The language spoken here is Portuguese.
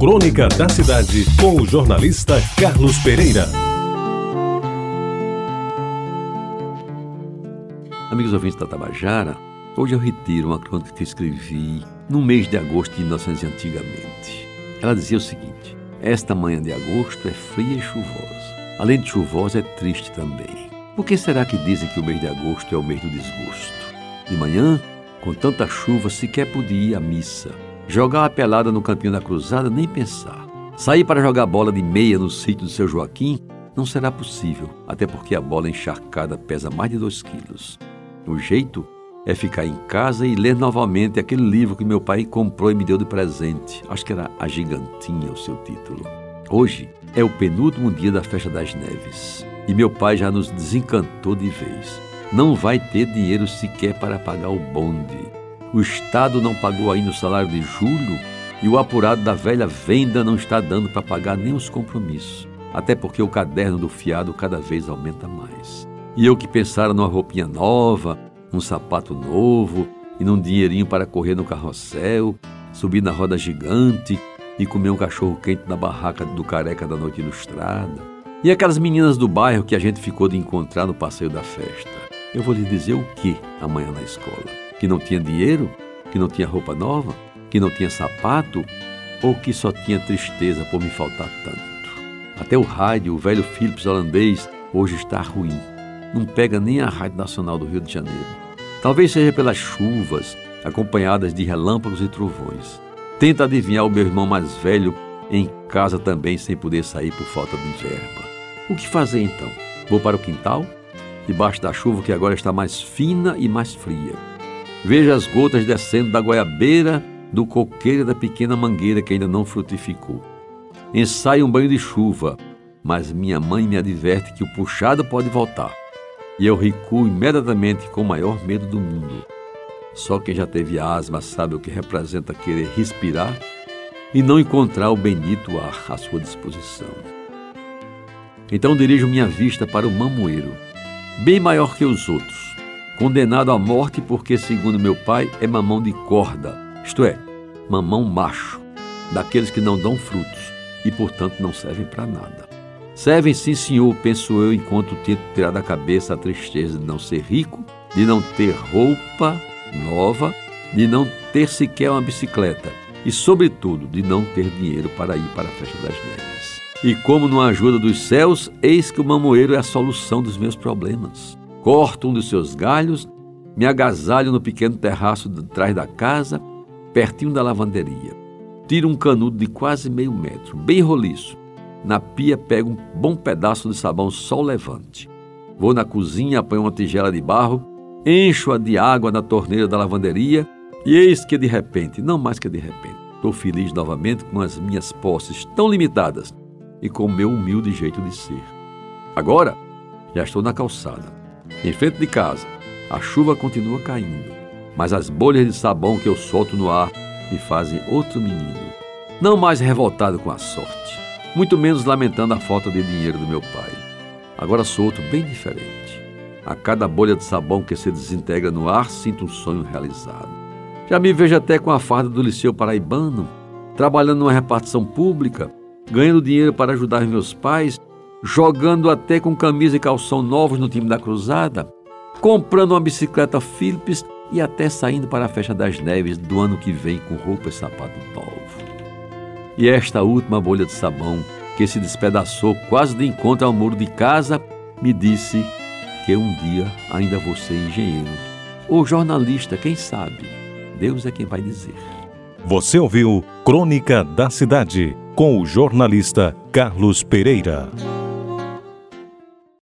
Crônica da Cidade, com o jornalista Carlos Pereira. Amigos ouvintes da Tabajara, hoje eu retiro uma crônica que escrevi no mês de agosto de 1900 antigamente. Ela dizia o seguinte: Esta manhã de agosto é fria e chuvosa. Além de chuvosa, é triste também. Por que será que dizem que o mês de agosto é o mês do desgosto? De manhã, com tanta chuva, sequer podia ir à missa. Jogar a pelada no campinho da cruzada, nem pensar. Sair para jogar bola de meia no sítio do seu Joaquim não será possível, até porque a bola encharcada pesa mais de dois quilos. O jeito é ficar em casa e ler novamente aquele livro que meu pai comprou e me deu de presente. Acho que era A Gigantinha o seu título. Hoje é o penúltimo dia da festa das neves e meu pai já nos desencantou de vez não vai ter dinheiro sequer para pagar o bonde. O Estado não pagou ainda o salário de julho e o apurado da velha venda não está dando para pagar nem os compromissos. Até porque o caderno do fiado cada vez aumenta mais. E eu que pensara numa roupinha nova, um sapato novo e num dinheirinho para correr no carrossel, subir na roda gigante e comer um cachorro quente na barraca do careca da noite ilustrada. E aquelas meninas do bairro que a gente ficou de encontrar no passeio da festa. Eu vou lhe dizer o que amanhã na escola? Que não tinha dinheiro? Que não tinha roupa nova? Que não tinha sapato? Ou que só tinha tristeza por me faltar tanto? Até o rádio, o velho Philips holandês, hoje está ruim. Não pega nem a Rádio Nacional do Rio de Janeiro. Talvez seja pelas chuvas, acompanhadas de relâmpagos e trovões. Tenta adivinhar o meu irmão mais velho em casa também sem poder sair por falta de verba. O que fazer então? Vou para o quintal? debaixo da chuva que agora está mais fina e mais fria. Veja as gotas descendo da goiabeira, do coqueiro da pequena mangueira que ainda não frutificou. Ensaio um banho de chuva, mas minha mãe me adverte que o puxado pode voltar. E eu recuo imediatamente com o maior medo do mundo. Só quem já teve asma sabe o que representa querer respirar e não encontrar o bendito ar à sua disposição. Então dirijo minha vista para o mamoeiro bem maior que os outros, condenado à morte porque, segundo meu pai, é mamão de corda, isto é, mamão macho, daqueles que não dão frutos e, portanto, não servem para nada. Servem sim, senhor, penso eu, enquanto tento tirar da cabeça a tristeza de não ser rico, de não ter roupa nova, de não ter sequer uma bicicleta e, sobretudo, de não ter dinheiro para ir para a festa das neves. E como não ajuda dos céus, eis que o mamoeiro é a solução dos meus problemas. Corto um dos seus galhos, me agasalho no pequeno terraço de trás da casa, pertinho da lavanderia. Tiro um canudo de quase meio metro, bem roliço. Na pia pego um bom pedaço de sabão sol levante. Vou na cozinha, apanho uma tigela de barro, encho-a de água na torneira da lavanderia e eis que de repente, não mais que de repente, estou feliz novamente com as minhas posses tão limitadas e com o meu humilde jeito de ser. Agora, já estou na calçada, em frente de casa. A chuva continua caindo, mas as bolhas de sabão que eu solto no ar me fazem outro menino. Não mais revoltado com a sorte, muito menos lamentando a falta de dinheiro do meu pai. Agora sou outro bem diferente. A cada bolha de sabão que se desintegra no ar, sinto um sonho realizado. Já me vejo até com a farda do Liceu Paraibano, trabalhando numa repartição pública, ganhando dinheiro para ajudar meus pais, jogando até com camisa e calção novos no time da cruzada, comprando uma bicicleta Philips e até saindo para a festa das neves do ano que vem com roupa e sapato novo. E esta última bolha de sabão, que se despedaçou quase de encontro ao muro de casa, me disse que um dia ainda vou ser engenheiro. Ou jornalista, quem sabe? Deus é quem vai dizer. Você ouviu Crônica da Cidade com o jornalista Carlos Pereira.